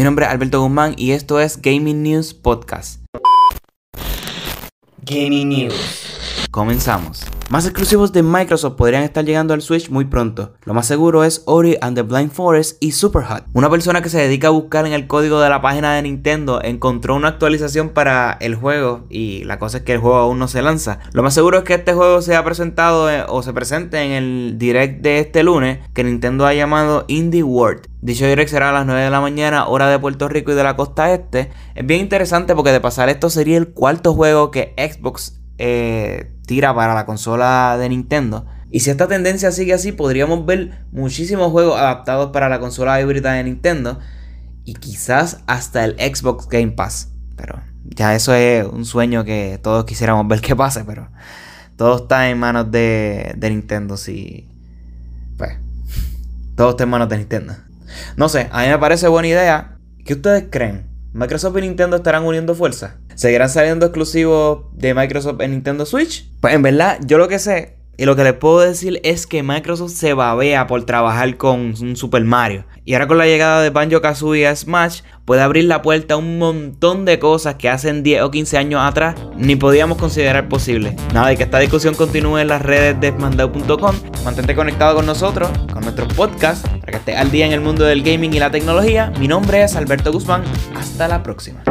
Mi nombre es Alberto Guzmán y esto es Gaming News Podcast. Gaming News. Comenzamos. Más exclusivos de Microsoft podrían estar llegando al Switch muy pronto. Lo más seguro es Ori and the Blind Forest y Superhot. Una persona que se dedica a buscar en el código de la página de Nintendo encontró una actualización para el juego y la cosa es que el juego aún no se lanza. Lo más seguro es que este juego sea presentado eh, o se presente en el direct de este lunes que Nintendo ha llamado Indie World. Dicho direct será a las 9 de la mañana, hora de Puerto Rico y de la costa este. Es bien interesante porque de pasar esto sería el cuarto juego que Xbox eh, tira para la consola de Nintendo. Y si esta tendencia sigue así, podríamos ver muchísimos juegos adaptados para la consola híbrida de Nintendo. Y quizás hasta el Xbox Game Pass. Pero ya eso es un sueño que todos quisiéramos ver que pase. Pero todo está en manos de, de Nintendo. Si, pues, todo está en manos de Nintendo. No sé, a mí me parece buena idea. ¿Qué ustedes creen? ¿Microsoft y Nintendo estarán uniendo fuerzas? ¿Seguirán saliendo exclusivos de Microsoft en Nintendo Switch? Pues en verdad, yo lo que sé y lo que les puedo decir es que Microsoft se babea por trabajar con un Super Mario. Y ahora con la llegada de Banjo Kazooie a Smash, puede abrir la puerta a un montón de cosas que hace 10 o 15 años atrás ni podíamos considerar posible. Nada, y que esta discusión continúe en las redes de Mandau.com. Mantente conectado con nosotros, con nuestros podcasts, que estés al día en el mundo del gaming y la tecnología. Mi nombre es Alberto Guzmán. Hasta la próxima.